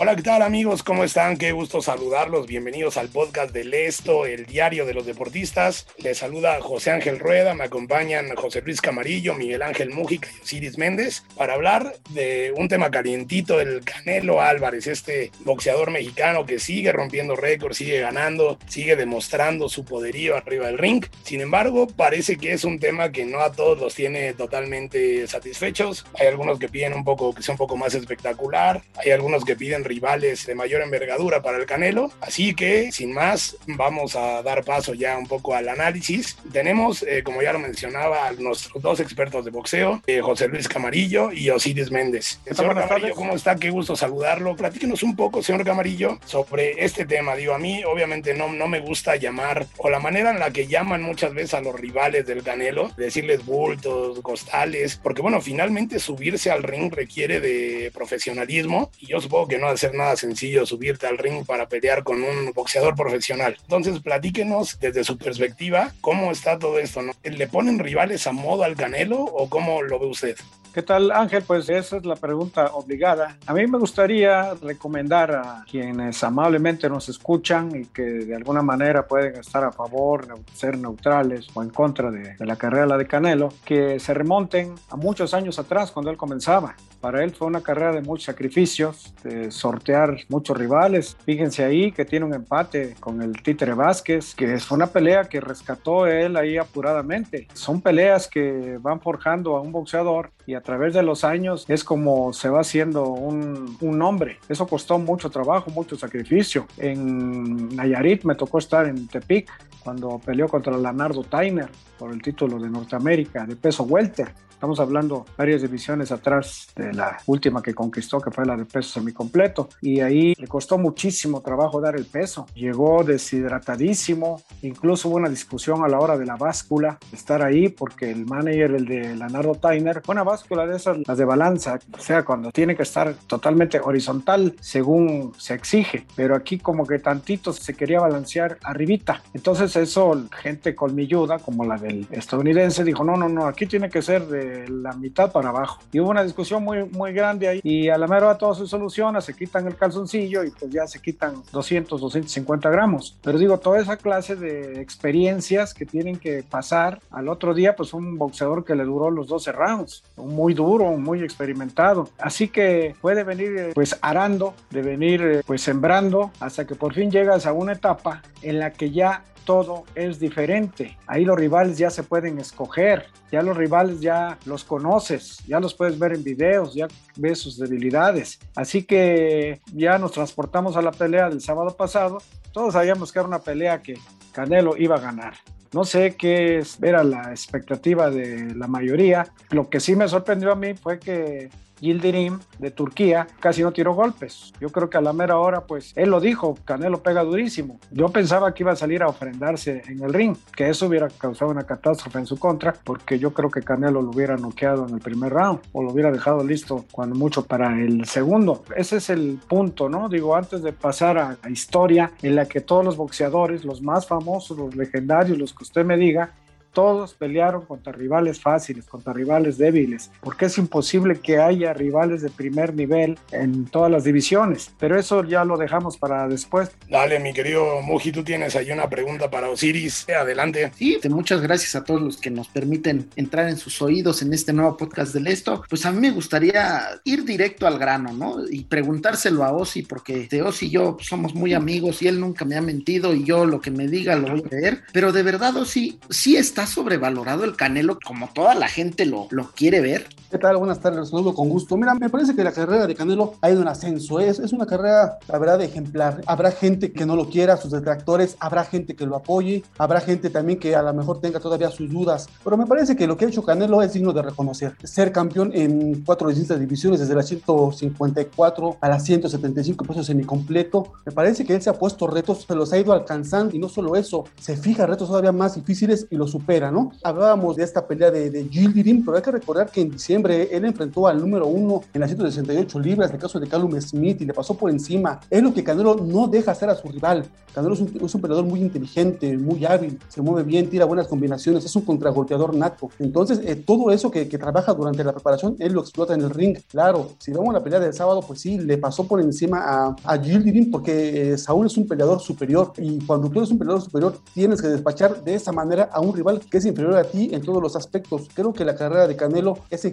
Hola, ¿qué tal amigos? ¿Cómo están? Qué gusto saludarlos. Bienvenidos al podcast del Esto, el diario de los deportistas. Les saluda José Ángel Rueda, me acompañan José Luis Camarillo, Miguel Ángel Mújica y Osiris Méndez para hablar de un tema calientito, el Canelo Álvarez, este boxeador mexicano que sigue rompiendo récords, sigue ganando, sigue demostrando su poderío arriba del ring. Sin embargo, parece que es un tema que no a todos los tiene totalmente satisfechos. Hay algunos que piden un poco, que sea un poco más espectacular, hay algunos que piden rivales de mayor envergadura para el Canelo. Así que, sin más, vamos a dar paso ya un poco al análisis. Tenemos, eh, como ya lo mencionaba, a nuestros dos expertos de boxeo, eh, José Luis Camarillo y Osiris Méndez. Señor Camarillo, ¿cómo está? Qué gusto saludarlo. Platíquenos un poco, señor Camarillo, sobre este tema. Digo, a mí obviamente no, no me gusta llamar, o la manera en la que llaman muchas veces a los rivales del Canelo, decirles bultos, costales, porque bueno, finalmente subirse al ring requiere de profesionalismo y yo supongo que no ser nada sencillo subirte al ring para pelear con un boxeador profesional. Entonces, platíquenos desde su perspectiva cómo está todo esto. ¿no? ¿Le ponen rivales a modo al Canelo o cómo lo ve usted? ¿Qué tal Ángel? Pues esa es la pregunta obligada. A mí me gustaría recomendar a quienes amablemente nos escuchan y que de alguna manera pueden estar a favor, ser neutrales o en contra de, de la carrera de Canelo, que se remonten a muchos años atrás cuando él comenzaba. Para él fue una carrera de muchos sacrificios, de sortear muchos rivales. Fíjense ahí que tiene un empate con el Títere Vázquez, que fue una pelea que rescató él ahí apuradamente. Son peleas que van forjando a un boxeador y a través de los años es como se va haciendo un, un hombre. Eso costó mucho trabajo, mucho sacrificio. En Nayarit me tocó estar en Tepic cuando peleó contra Leonardo Tainer por el título de Norteamérica de peso welter Estamos hablando varias divisiones atrás de la última que conquistó, que fue la de peso semicompleto. Y ahí le costó muchísimo trabajo dar el peso. Llegó deshidratadísimo. Incluso hubo una discusión a la hora de la báscula, estar ahí, porque el manager, el de Leonardo Tainer, una báscula de esas, las de balanza, o sea, cuando tiene que estar totalmente horizontal según se exige. Pero aquí como que tantito se quería balancear arribita. Entonces eso, gente colmilluda, como la del estadounidense, dijo, no, no, no, aquí tiene que ser de la mitad para abajo. Y hubo una discusión muy, muy grande ahí y a la mera todo se soluciona, se quitan el calzoncillo y pues ya se quitan 200, 250 gramos. Pero digo, toda esa clase de experiencias que tienen que pasar al otro día, pues un boxeador que le duró los 12 rounds, muy duro, muy experimentado. Así que puede venir pues arando, de venir pues sembrando hasta que por fin llegas a una etapa en la que ya todo es diferente. Ahí los rivales ya se pueden escoger, ya los rivales ya los conoces, ya los puedes ver en videos, ya ves sus debilidades. Así que ya nos transportamos a la pelea del sábado pasado. Todos sabíamos que era una pelea que Canelo iba a ganar. No sé qué era la expectativa de la mayoría. Lo que sí me sorprendió a mí fue que Yildirim de Turquía casi no tiró golpes. Yo creo que a la mera hora, pues él lo dijo, Canelo pega durísimo. Yo pensaba que iba a salir a ofrendarse en el ring, que eso hubiera causado una catástrofe en su contra, porque yo creo que Canelo lo hubiera noqueado en el primer round o lo hubiera dejado listo cuando mucho para el segundo. Ese es el punto, ¿no? Digo, antes de pasar a la historia en la que todos los boxeadores, los más famosos, los legendarios, los que usted me diga, todos pelearon contra rivales fáciles, contra rivales débiles, porque es imposible que haya rivales de primer nivel en todas las divisiones, pero eso ya lo dejamos para después. Dale, mi querido Muji, tú tienes ahí una pregunta para Osiris, adelante. Sí, muchas gracias a todos los que nos permiten entrar en sus oídos en este nuevo podcast del Esto. Pues a mí me gustaría ir directo al grano, ¿no? Y preguntárselo a Osi, porque de Osi y yo somos muy amigos y él nunca me ha mentido y yo lo que me diga lo voy a creer, pero de verdad Osi, sí está sobrevalorado el Canelo como toda la gente lo, lo quiere ver? ¿Qué tal? Buenas tardes, saludo con gusto. Mira, me parece que la carrera de Canelo ha ido en ascenso. Es, es una carrera, la verdad, ejemplar. Habrá gente que no lo quiera, sus detractores, habrá gente que lo apoye, habrá gente también que a lo mejor tenga todavía sus dudas. Pero me parece que lo que ha hecho Canelo es digno de reconocer. Ser campeón en cuatro distintas divisiones, desde la 154 a la 175 pesos semicompleto. Me parece que él se ha puesto retos, se los ha ido alcanzando y no solo eso, se fija retos todavía más difíciles y lo supera, ¿no? Hablábamos de esta pelea de, de Gildirim, pero hay que recordar que en diciembre él enfrentó al número uno en las 168 libras, el caso de Callum Smith, y le pasó por encima. Es lo que Canelo no deja hacer a su rival. Canelo es un, es un peleador muy inteligente, muy hábil, se mueve bien, tira buenas combinaciones, es un contragolpeador nato. Entonces, eh, todo eso que, que, trabaja durante la preparación, él lo explota en el ring. Claro, si vemos la pelea del sábado, pues sí, le pasó por encima a, a Gildirim porque eh, Saúl es un peleador superior y cuando tú eres un peleador superior, tienes que despachar de esa manera a un rival que es inferior a ti en todos los aspectos. Creo que la carrera de Canelo es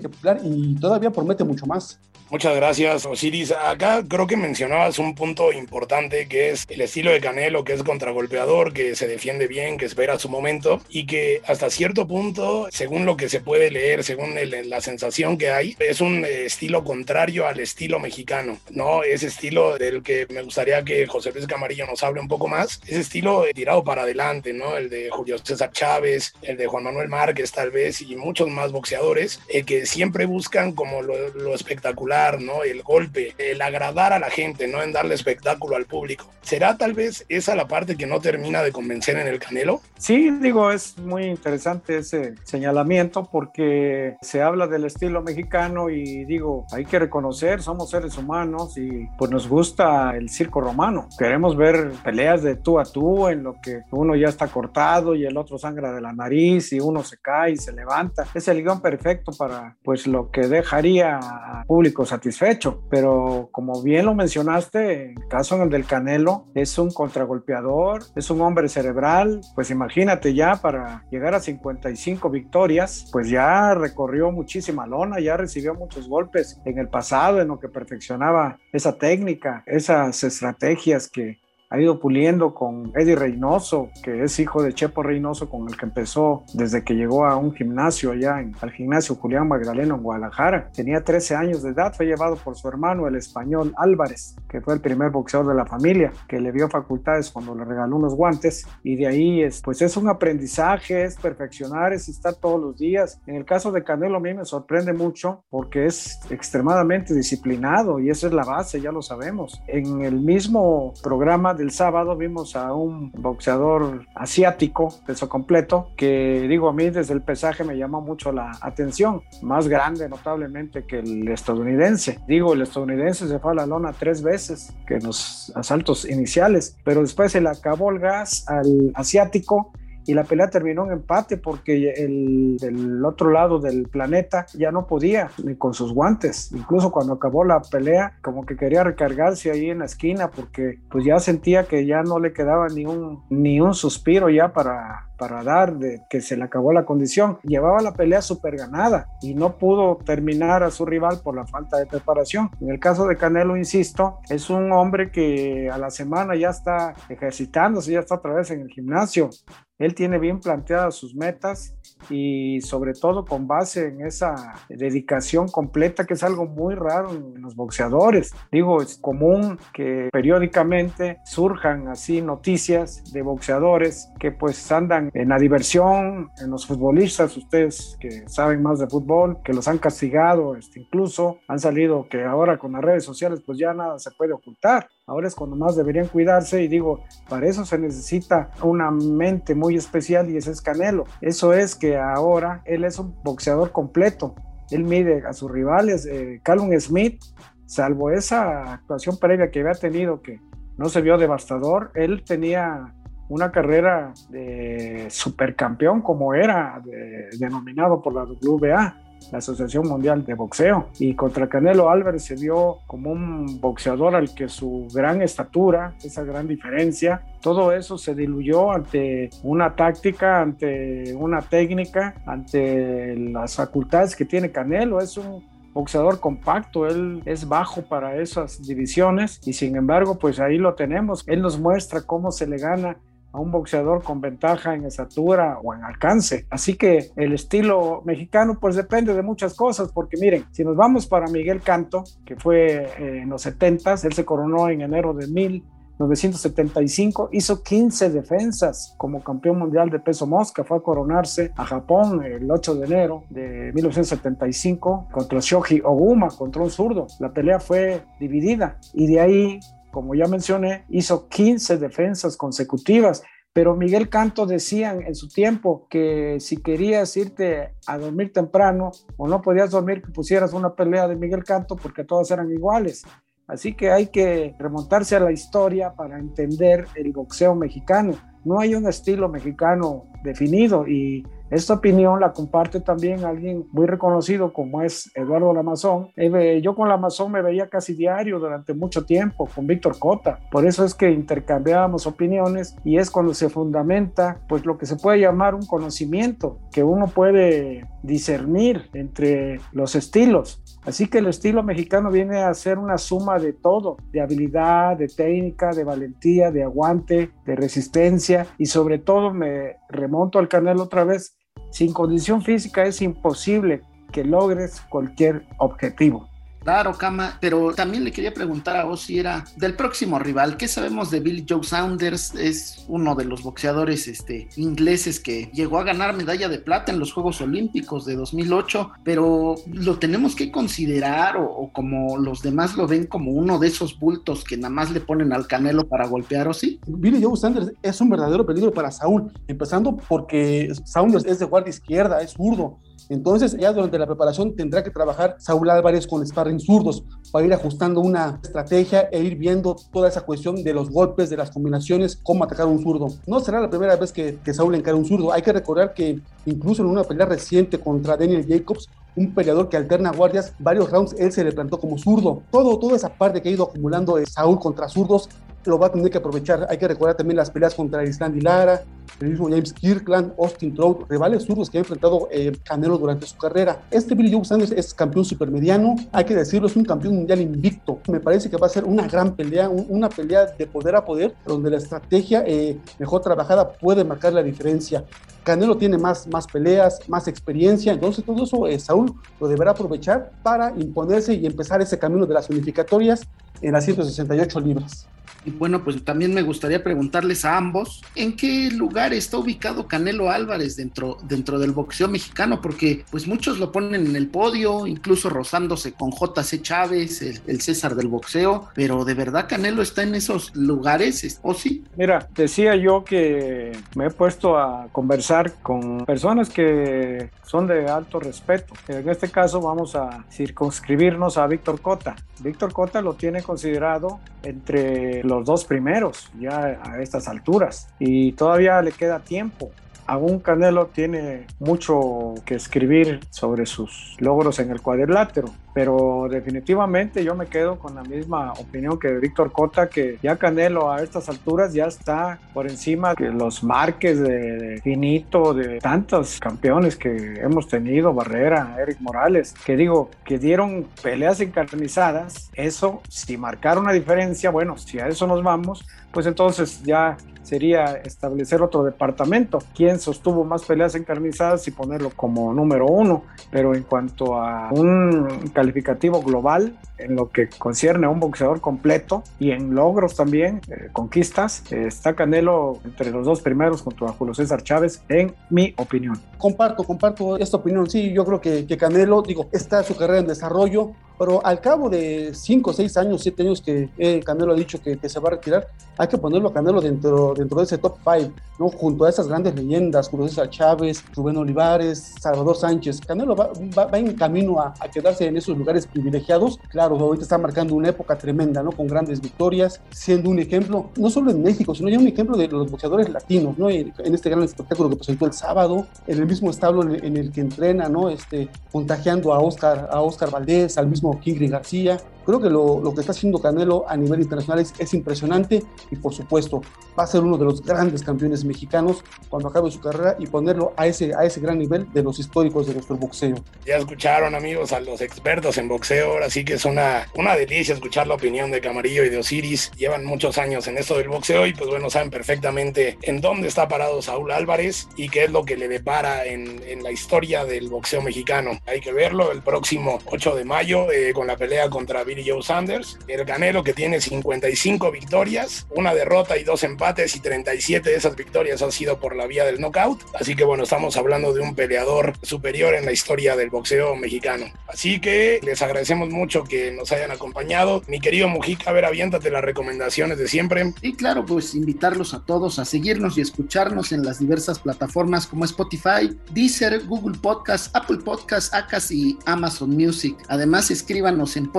y todavía promete mucho más. Muchas gracias, Osiris. Acá creo que mencionabas un punto importante que es el estilo de Canelo, que es contragolpeador, que se defiende bien, que espera su momento y que hasta cierto punto, según lo que se puede leer, según el, la sensación que hay, es un estilo contrario al estilo mexicano, ¿no? Ese estilo del que me gustaría que José Luis Camarillo nos hable un poco más, ese estilo tirado para adelante, ¿no? El de Julio César Chávez, el de Juan Manuel Márquez tal vez y muchos más boxeadores, el que siempre buscan como lo, lo espectacular ¿no? El golpe, el agradar a la gente, ¿no? En darle espectáculo al público. ¿Será tal vez esa la parte que no termina de convencer en el Canelo? Sí, digo, es muy interesante ese señalamiento porque se habla del estilo mexicano y digo, hay que reconocer, somos seres humanos y pues nos gusta el circo romano. Queremos ver peleas de tú a tú en lo que uno ya está cortado y el otro sangra de la nariz y uno se cae y se levanta. Es el guion perfecto para pues lo que dejaría público satisfecho, pero como bien lo mencionaste, en el caso del Canelo, es un contragolpeador, es un hombre cerebral, pues imagínate ya para llegar a 55 victorias, pues ya recorrió muchísima lona, ya recibió muchos golpes en el pasado en lo que perfeccionaba esa técnica, esas estrategias que ha ido puliendo con Eddie Reynoso, que es hijo de Chepo Reynoso, con el que empezó desde que llegó a un gimnasio allá, en, al gimnasio Julián Magdaleno en Guadalajara. Tenía 13 años de edad, fue llevado por su hermano, el español Álvarez, que fue el primer boxeador de la familia, que le vio facultades cuando le regaló unos guantes, y de ahí es, pues es un aprendizaje, es perfeccionar, es estar todos los días. En el caso de Canelo a mí me sorprende mucho porque es extremadamente disciplinado y esa es la base, ya lo sabemos. En el mismo programa del sábado vimos a un boxeador asiático, peso completo, que digo a mí desde el pesaje me llamó mucho la atención, más grande notablemente que el estadounidense. Digo, el estadounidense se fue a la lona tres veces, que en los asaltos iniciales, pero después se le acabó el gas al asiático y la pelea terminó en empate porque el, el, otro lado del planeta ya no podía ni con sus guantes. Incluso cuando acabó la pelea, como que quería recargarse ahí en la esquina porque pues ya sentía que ya no le quedaba ni un, ni un suspiro ya para, para dar de que se le acabó la condición. Llevaba la pelea súper ganada y no pudo terminar a su rival por la falta de preparación. En el caso de Canelo, insisto, es un hombre que a la semana ya está ejercitándose, ya está otra vez en el gimnasio. Él tiene bien planteadas sus metas y sobre todo con base en esa dedicación completa que es algo muy raro en los boxeadores. Digo, es común que periódicamente surjan así noticias de boxeadores que pues andan en la diversión, en los futbolistas, ustedes que saben más de fútbol, que los han castigado, este, incluso han salido que ahora con las redes sociales pues ya nada se puede ocultar. Ahora es cuando más deberían cuidarse y digo, para eso se necesita una mente muy especial y ese es Canelo. Eso es que ahora él es un boxeador completo. Él mide a sus rivales. Eh, Smith, salvo esa actuación previa que había tenido que no se vio devastador, él tenía una carrera de supercampeón como era de, denominado por la WBA la Asociación Mundial de Boxeo. Y contra Canelo Álvarez se vio como un boxeador al que su gran estatura, esa gran diferencia, todo eso se diluyó ante una táctica, ante una técnica, ante las facultades que tiene Canelo. Es un boxeador compacto, él es bajo para esas divisiones y sin embargo pues ahí lo tenemos. Él nos muestra cómo se le gana a un boxeador con ventaja en estatura o en alcance. Así que el estilo mexicano pues depende de muchas cosas, porque miren, si nos vamos para Miguel Canto, que fue eh, en los 70 él se coronó en enero de 1975, hizo 15 defensas como campeón mundial de peso mosca, fue a coronarse a Japón el 8 de enero de 1975 contra Shoji Oguma, contra un zurdo. La pelea fue dividida y de ahí como ya mencioné, hizo 15 defensas consecutivas. Pero Miguel Canto decían en su tiempo que si querías irte a dormir temprano o no podías dormir, que pusieras una pelea de Miguel Canto porque todas eran iguales. Así que hay que remontarse a la historia para entender el boxeo mexicano. No hay un estilo mexicano definido y esta opinión la comparte también alguien muy reconocido como es Eduardo Lamazón. Eh, yo con Lamazón me veía casi diario durante mucho tiempo, con Víctor Cota. Por eso es que intercambiábamos opiniones y es cuando se fundamenta pues lo que se puede llamar un conocimiento, que uno puede discernir entre los estilos. Así que el estilo mexicano viene a ser una suma de todo, de habilidad, de técnica, de valentía, de aguante, de resistencia y sobre todo me remonto al canal otra vez, sin condición física es imposible que logres cualquier objetivo. Claro, Kama, pero también le quería preguntar a vos si era del próximo rival. ¿Qué sabemos de Bill Joe Saunders? Es uno de los boxeadores este, ingleses que llegó a ganar medalla de plata en los Juegos Olímpicos de 2008, pero lo tenemos que considerar o, como los demás lo ven como uno de esos bultos que nada más le ponen al canelo para golpear o sí. Billy Joe Saunders es un verdadero peligro para Saúl, empezando porque Saunders es de guardia izquierda, es zurdo entonces, ya durante la preparación tendrá que trabajar Saúl Álvarez con sparring zurdos para ir ajustando una estrategia e ir viendo toda esa cuestión de los golpes, de las combinaciones, cómo atacar un zurdo. No será la primera vez que, que Saúl encara un zurdo. Hay que recordar que incluso en una pelea reciente contra Daniel Jacobs, un peleador que alterna guardias, varios rounds él se le plantó como zurdo. Todo, toda esa parte que ha ido acumulando Saúl contra zurdos lo va a tener que aprovechar. Hay que recordar también las peleas contra Island y Lara, el mismo James Kirkland, Austin Trout, rivales zurdos que ha enfrentado eh, Canelo durante su carrera. Este Billy Joe Sanders es campeón supermediano, hay que decirlo, es un campeón mundial invicto. Me parece que va a ser una gran pelea, una pelea de poder a poder, donde la estrategia eh, mejor trabajada puede marcar la diferencia. Canelo tiene más, más peleas, más experiencia, entonces todo eso eh, Saúl lo deberá aprovechar para imponerse y empezar ese camino de las unificatorias en las 168 libras. Y bueno, pues también me gustaría preguntarles a ambos, ¿en qué lugar está ubicado Canelo Álvarez dentro, dentro del boxeo mexicano? Porque pues muchos lo ponen en el podio, incluso rozándose con JC Chávez, el, César del boxeo, pero ¿de verdad Canelo está en esos lugares o sí? Mira, decía yo que me he puesto a conversar con personas que son de alto respeto. En este caso vamos a circunscribirnos a Víctor Cota. Víctor Cota lo tiene considerado entre los los dos primeros ya a estas alturas. Y todavía le queda tiempo Aún Canelo tiene mucho que escribir sobre sus logros en el cuadrilátero, pero definitivamente yo me quedo con la misma opinión que Víctor Cota, que ya Canelo a estas alturas ya está por encima de los marques de, Finito, de tantos campeones que hemos tenido, Barrera, Eric Morales, que digo, que dieron peleas encarnizadas, eso, si marcar una diferencia, bueno, si a eso nos vamos, pues entonces ya sería establecer otro departamento, quién sostuvo más peleas encarnizadas y ponerlo como número uno, pero en cuanto a un calificativo global, en lo que concierne a un boxeador completo y en logros también, eh, conquistas, eh, está Canelo entre los dos primeros junto a Julio César Chávez, en mi opinión. Comparto, comparto esta opinión, sí, yo creo que Canelo, digo, está su carrera en desarrollo, pero al cabo de 5, 6 años, 7 años que eh, Canelo ha dicho que, que, se va a retirar, hay que ponerlo a Canelo dentro, dentro de ese top 5, ¿no? junto a esas grandes leyendas, Julio César Chávez, Rubén Olivares, Salvador Sánchez. Canelo va, va, en camino a, a, quedarse en esos lugares privilegiados. Claro, ahorita está marcando una época tremenda, ¿no? con grandes victorias, siendo un ejemplo, no solo en México, sino ya un ejemplo de los boxeadores latinos, ¿no? en, este gran espectáculo que presentó el sábado, en el mismo establo en, el que entrena, ¿no? este, contagiando a Oscar, a Oscar Valdés, al mismo Kingry García. Creo que lo, lo que está haciendo Canelo a nivel internacional es, es, impresionante y por supuesto va a ser uno de los grandes campeones mexicanos cuando acabe su carrera y ponerlo a ese, a ese gran nivel de los históricos de nuestro boxeo. Ya escucharon amigos a los expertos en boxeo, ahora sí que es una, una delicia escuchar la opinión de Camarillo y de Osiris. Llevan muchos años en esto del boxeo y pues bueno, saben perfectamente en dónde está parado Saúl Álvarez y qué es lo que le depara en, en la historia del boxeo mexicano. Hay que verlo el próximo 8 de mayo eh, con la pelea contra Billy Joe Sanders. El Canelo que tiene 55 victorias, una derrota y dos empates y 37 de esas victorias han sido por la vía del knockout. Así que bueno, estamos hablando de un peleador superior en la historia del boxeo mexicano. Así que les agradecemos mucho que nos hayan acompañado. Mi querido Mujica, a ver, aviéntate las recomendaciones de siempre. Y claro, pues invitarlos a todos a seguirnos y escucharnos en las diversas plataformas como Spotify, Deezer, Google Podcast, Apple Podcast, Acas y Amazon Music. Además, escríbanos en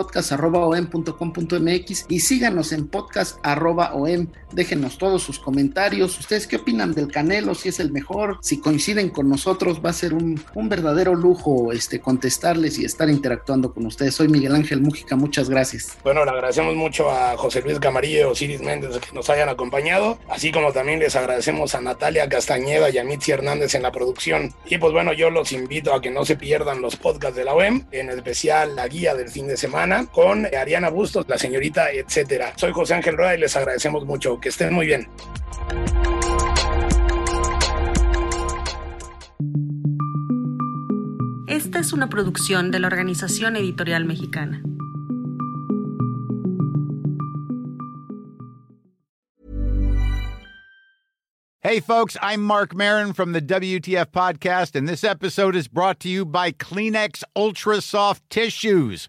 podcast.om.com.mx y síganos en podcast.om. Déjenos todos sus comentarios. ¿Ustedes qué opinan del Canelo? Si es el mejor, si coinciden con nosotros, va a ser un, un verdadero lujo este, contestarles y estar interactuando con ustedes. Soy Miguel Ángel Mújica, muchas gracias. Bueno, le agradecemos mucho a José Luis Camarillo y Osiris Méndez que nos hayan acompañado, así como también les agradecemos a Natalia Castañeda y a Mitzi Hernández en la producción. Y pues bueno, yo los invito a que no se pierdan los podcasts de la OEM, en especial la guía del fin de semana con Ariana Bustos, la señorita, etcétera. Soy José Ángel Rueda y les agradecemos mucho. Que estén muy bien. Esta es una producción de la Organización Editorial Mexicana. Hey, folks, I'm Mark Marin from the WTF Podcast, and this episode is brought to you by Kleenex Ultra Soft Tissues,